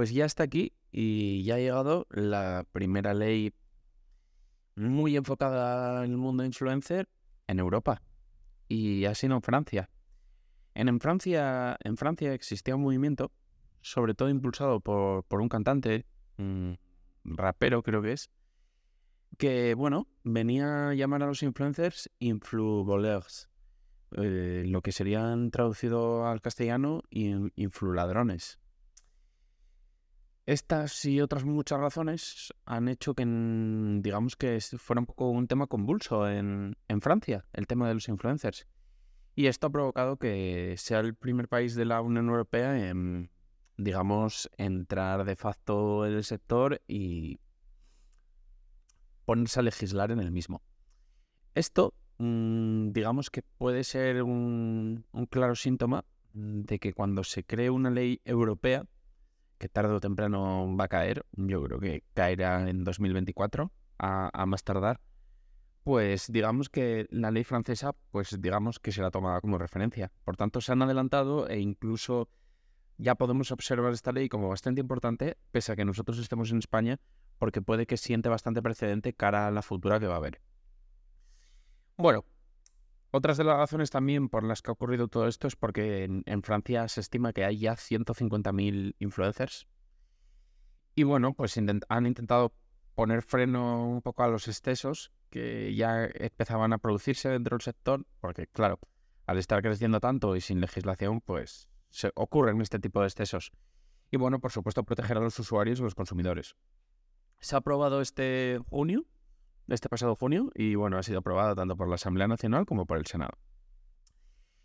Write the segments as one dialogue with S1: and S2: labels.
S1: Pues ya está aquí y ya ha llegado la primera ley muy enfocada en el mundo influencer en Europa y ha sido en Francia. En, Francia, en Francia existía un movimiento, sobre todo impulsado por, un cantante, un rapero creo que es, que bueno, venía a llamar a los influencers influvoleurs, eh, lo que serían traducido al castellano influladrones. Estas y otras muchas razones han hecho que, digamos que fuera un poco un tema convulso en, Francia, el tema de los influencers. Y esto ha provocado que sea el primer país de la Unión Europea en, digamos, entrar de facto en el sector y ponerse a legislar en el mismo. Esto, mm, digamos que puede ser un claro síntoma de que cuando se cree una ley europea, que tarde o temprano va a caer, yo creo que caerá en 2024 a, más tardar, pues digamos que la ley francesa, pues digamos que se la toma como referencia. Por tanto, se han adelantado e incluso ya podemos observar esta ley como bastante importante, pese a que nosotros estemos en España, porque puede que siente bastante precedente cara a la futura que va a haber. Bueno, otras de las razones también por las que ha ocurrido todo esto es porque en, Francia se estima que hay ya 150.000 influencers. Y bueno, pues han intentado poner freno un poco a los excesos que ya empezaban a producirse dentro del sector, porque claro, al estar creciendo tanto y sin legislación, pues se ocurren este tipo de excesos. Y bueno, por supuesto, proteger a los usuarios y los consumidores. Se ha aprobado este junio este pasado junio y bueno, ha sido aprobada tanto por la Asamblea Nacional como por el Senado.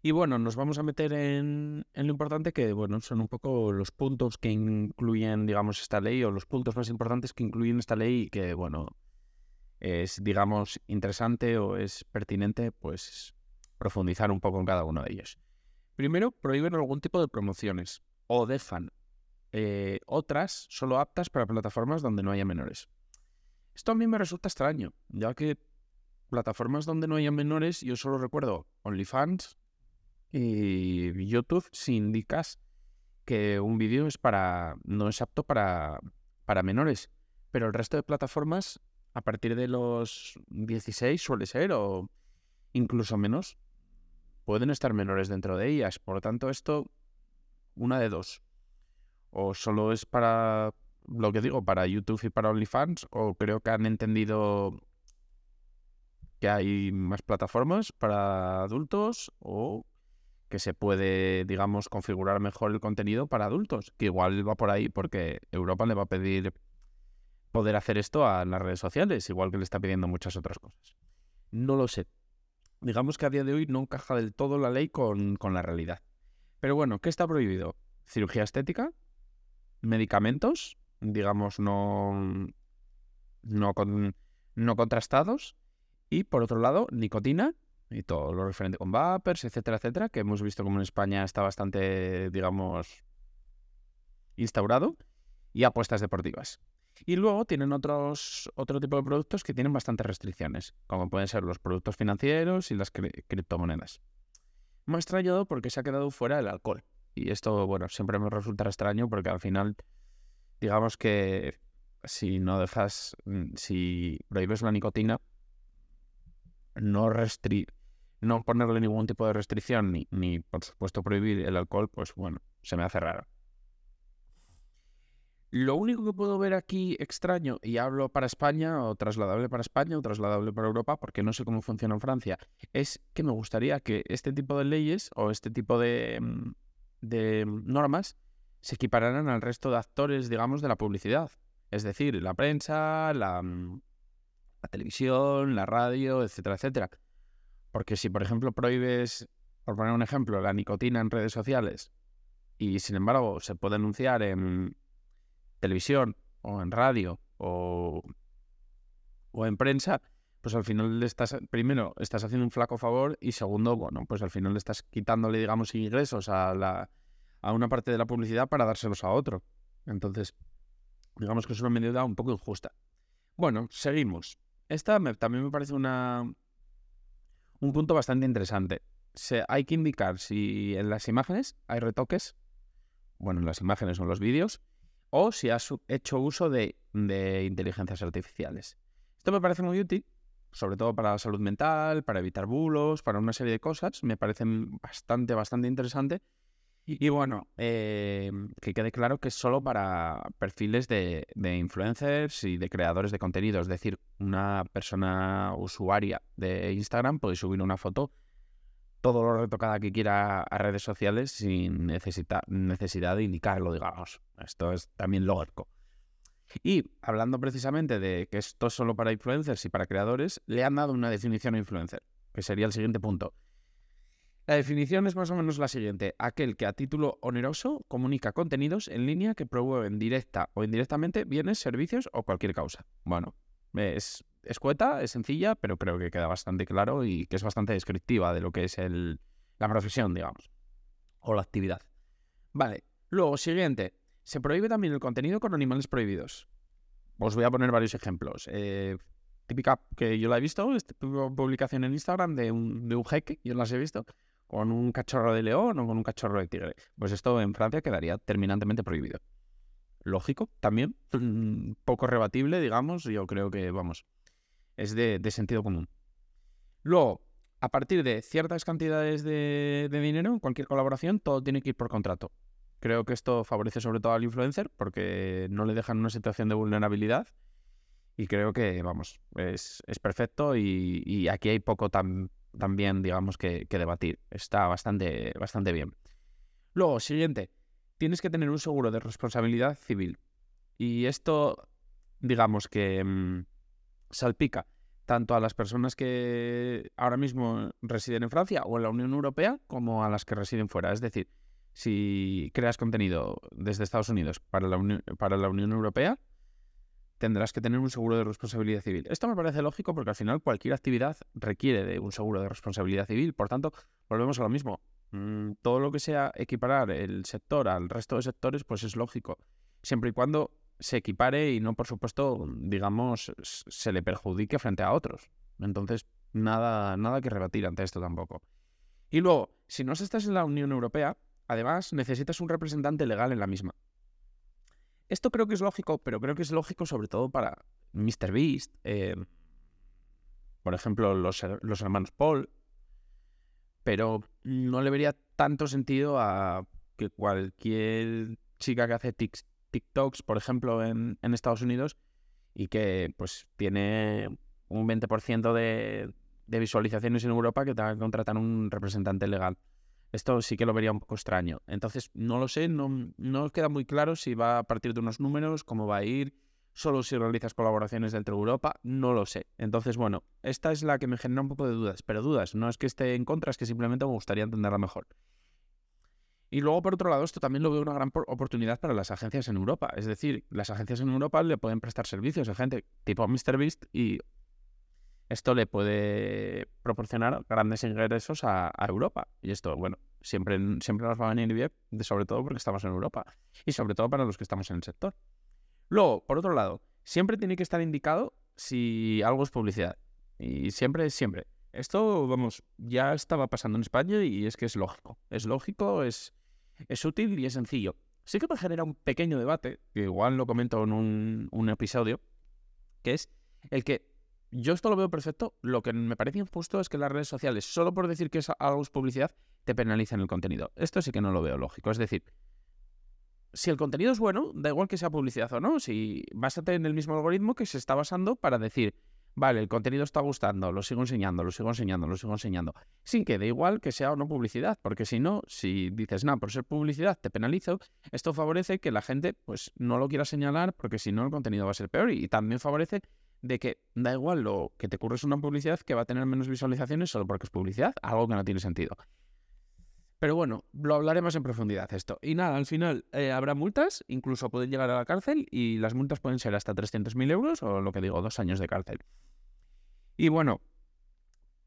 S1: Y bueno, nos vamos a meter en, lo importante que, bueno, son un poco los puntos que incluyen, digamos, esta ley o los puntos más importantes que incluyen esta ley y que, bueno, es, digamos, interesante o es pertinente, pues, profundizar un poco en cada uno de ellos. Primero, prohíben algún tipo de promociones o DEFAN. Eh, otras solo aptas para plataformas donde no haya menores. Esto a mí me resulta extraño, ya que plataformas donde no haya menores, yo solo recuerdo OnlyFans y YouTube si indicas que un vídeo es para no es apto para, para menores. Pero el resto de plataformas, a partir de los 16 suele ser, o incluso menos, pueden estar menores dentro de ellas. Por lo tanto, esto, una de dos. O solo es para lo que digo, para YouTube y para OnlyFans, o creo que han entendido que hay más plataformas para adultos o que se puede, digamos, configurar mejor el contenido para adultos, que igual va por ahí porque Europa le va a pedir poder hacer esto a las redes sociales, igual que le está pidiendo muchas otras cosas. No lo sé. Digamos que a día de hoy no encaja del todo la ley con, con la realidad. Pero bueno, ¿qué está prohibido? Cirugía estética, medicamentos, digamos, no, no, no contrastados. Y por otro lado, nicotina y todo lo referente con vapers, etcétera, etcétera, que hemos visto como en España está bastante, digamos, instaurado. Y apuestas deportivas. Y luego tienen otros, otro tipo de productos que tienen bastantes restricciones, como pueden ser los productos financieros y las criptomonedas. Me ha extrañado porque se ha quedado fuera el alcohol. Y esto, bueno, siempre me resulta extraño porque al final digamos que si no dejas, mm, si prohíbes la nicotina, no, no ponerle ningún tipo de restricción ni, ni, por supuesto, prohibir el alcohol, pues bueno, se me hace raro. Lo único que puedo ver aquí extraño, y hablo para España, o trasladable para España, o trasladable para Europa, porque no sé cómo funciona en Francia, es que me gustaría que este tipo de leyes o este tipo de, mm, de normas se equipararan al resto de actores, digamos, de la publicidad. Es decir, la prensa, la, mm, la televisión, la radio, etcétera, etcétera. Porque si, por ejemplo, prohíbes, por poner un ejemplo, la nicotina en redes sociales y, sin embargo, se puede anunciar en televisión o en radio o, o en prensa, pues al final le estás, primero, estás haciendo un flaco favor y segundo, bueno, pues al final le estás quitándole, digamos, ingresos a, la, a una parte de la publicidad para dárselos a otro. Entonces, digamos que es una medida un poco injusta. Bueno, seguimos. Esta también me parece una, un punto bastante interesante. Hay que indicar si en las imágenes hay retoques, bueno, en las imágenes o en los vídeos, o si has hecho uso de, de inteligencias artificiales. Esto me parece muy útil, sobre todo para la salud mental, para evitar bulos, para una serie de cosas. Me parecen bastante, bastante interesante y bueno, eh, que quede claro que es solo para perfiles de, influencers y de creadores de contenido. Es decir, una persona usuaria de Instagram puede subir una foto todo lo retocada que quiera a redes sociales sin necesidad de indicarlo, digamos. Esto es también lógico. Y hablando precisamente de que esto es solo para influencers y para creadores, le han dado una definición a influencer, que sería el siguiente punto. La definición es más o menos la siguiente. Aquel que a título oneroso comunica contenidos en línea que promueven directa o indirectamente bienes, servicios o cualquier causa. Bueno, es escueta, es sencilla, pero creo que queda bastante claro y que es bastante descriptiva de lo que es el, la profesión, digamos, o la actividad. Vale, luego, siguiente. Se prohíbe también el contenido con animales prohibidos. Os voy a poner varios ejemplos. Eh, típica que yo la he visto, esta publicación en Instagram de un, de un jeque, yo las he visto, con un cachorro de león o con un cachorro de tigre. Pues esto en Francia quedaría terminantemente prohibido. Lógico, también, mm, poco rebatible, digamos, yo creo que, vamos, es de, sentido común. Luego, a partir de ciertas cantidades de, dinero, en cualquier colaboración, todo tiene que ir por contrato. Creo que esto favorece sobre todo al influencer porque no le dejan una situación de vulnerabilidad y creo que, vamos, es, perfecto y, y, aquí hay poco tan, también, digamos, que, debatir. Está bastante, bastante bien. Luego, siguiente, tienes que tener un seguro de responsabilidad civil. Y esto, digamos que mm, salpica tanto a las personas que ahora mismo residen en Francia o en la Unión Europea como a las que residen fuera. Es decir, si creas contenido desde Estados Unidos para la, para la Unión Europea, tendrás que tener un seguro de responsabilidad civil. Esto me parece lógico porque al final cualquier actividad requiere de un seguro de responsabilidad civil. Por tanto, volvemos a lo mismo. Mm, todo lo que sea equiparar el sector al resto de sectores, pues es lógico. Siempre y cuando se equipare y no, por supuesto, digamos, se le perjudique frente a otros. Entonces, nada, nada que rebatir ante esto tampoco. Y luego, si no estás en la Unión Europea, además necesitas un representante legal en la misma. Esto creo que es lógico, pero creo que es lógico sobre todo para MrBeast, eh, por ejemplo, los, los, hermanos Paul, pero no le vería tanto sentido a que cualquier chica que hace TikToks, por ejemplo, en, en Estados Unidos y que pues tiene un 20% de, de visualizaciones en Europa que tenga que contratar un representante legal. Esto sí que lo vería un poco extraño. Entonces, no lo sé, no, no queda muy claro si va a partir de unos números, cómo va a ir, solo si realizas colaboraciones dentro de Europa, no lo sé. Entonces, bueno, esta es la que me genera un poco de dudas, pero dudas, no es que esté en contra, es que simplemente me gustaría entenderla mejor. Y luego, por otro lado, esto también lo veo una gran oportunidad para las agencias en Europa. Es decir, las agencias en Europa le pueden prestar servicios a gente tipo MrBeast y esto le puede proporcionar grandes ingresos a, Europa. Y esto, bueno, siempre, siempre nos va a venir bien, sobre todo porque estamos en Europa y sobre todo para los que estamos en el sector. Luego, por otro lado, siempre tiene que estar indicado si algo es publicidad. Y siempre, siempre. Esto, vamos, ya estaba pasando en España y es que es lógico. Es lógico, es, es útil y es sencillo. Sí que me genera un pequeño debate, que igual lo comento en un, un episodio, que es el que yo esto lo veo perfecto. Lo que me parece injusto es que las redes sociales, solo por decir que es algo publicidad, te penalicen el contenido. Esto sí que no lo veo lógico. Es decir, si el contenido es bueno, da igual que sea publicidad o no, si básate en el mismo algoritmo que se está basando para decir, vale, el contenido está gustando, lo sigo enseñando, lo sigo enseñando, lo sigo enseñando, sin que dé igual que sea o no publicidad, porque si no, si dices, no, por ser publicidad te penalizo, esto favorece que la gente pues no lo quiera señalar, porque si no el contenido va a ser peor y, también favorece de que da igual lo que te curres una publicidad que va a tener menos visualizaciones solo porque es publicidad, algo que no tiene sentido. Pero bueno, lo hablaremos en profundidad esto. Y nada, al final eh, habrá multas, incluso pueden llegar a la cárcel y las multas pueden ser hasta 300.000 euros o lo que digo, dos años de cárcel. Y bueno,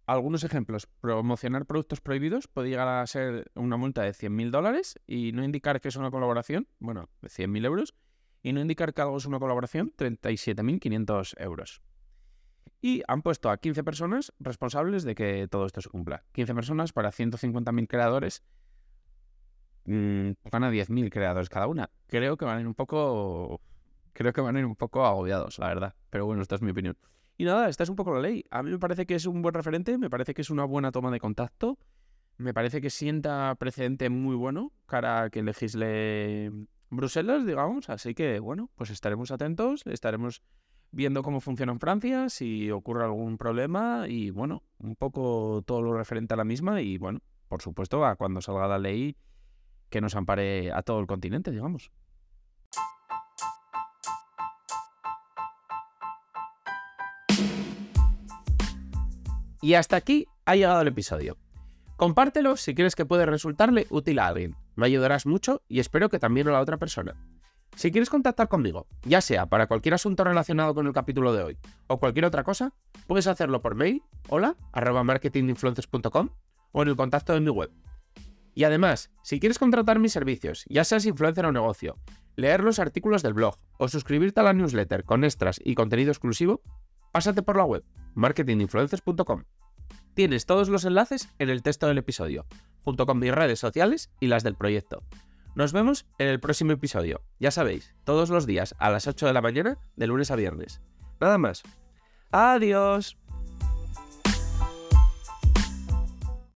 S1: algunos ejemplos. Promocionar productos prohibidos puede llegar a ser una multa de 100.000 dólares y no indicar que es una colaboración, bueno, de 100.000 euros, y no indicar que algo es una colaboración, 37.500 euros. Y han puesto a 15 personas responsables de que todo esto se cumpla. 15 personas para 150.000 creadores. Mmm, van a 10.000 creadores cada una. Creo que van a ir un poco... Creo que van a ir un poco agobiados, la verdad. Pero bueno, esta es mi opinión. Y nada, esta es un poco la ley. A mí me parece que es un buen referente, me parece que es una buena toma de contacto. Me parece que sienta precedente muy bueno cara a que legisle Bruselas, digamos. Así que, bueno, pues estaremos atentos, estaremos viendo cómo funciona en Francia, si ocurre algún problema y, bueno, un poco todo lo referente a la misma y, bueno, por supuesto, a cuando salga la ley que nos ampare a todo el continente, digamos. Y hasta aquí ha llegado el episodio. Compártelo si quieres que puede resultarle útil a alguien. Me ayudarás mucho y espero que también a la otra persona. Si quieres contactar conmigo, ya sea para cualquier asunto relacionado con el capítulo de hoy o cualquier otra cosa, puedes hacerlo por mail, hola, marketinginfluencers.com o en el contacto de mi web. Y además, si quieres contratar mis servicios, ya seas influencer o negocio, leer los artículos del blog o suscribirte a la newsletter con extras y contenido exclusivo, pásate por la web marketinginfluencers.com. Tienes todos los enlaces en el texto del episodio, junto con mis redes sociales y las del proyecto. Nos vemos en el próximo episodio. Ya sabéis, todos los días a las 8 de la mañana, de lunes a viernes. Nada más. Adiós.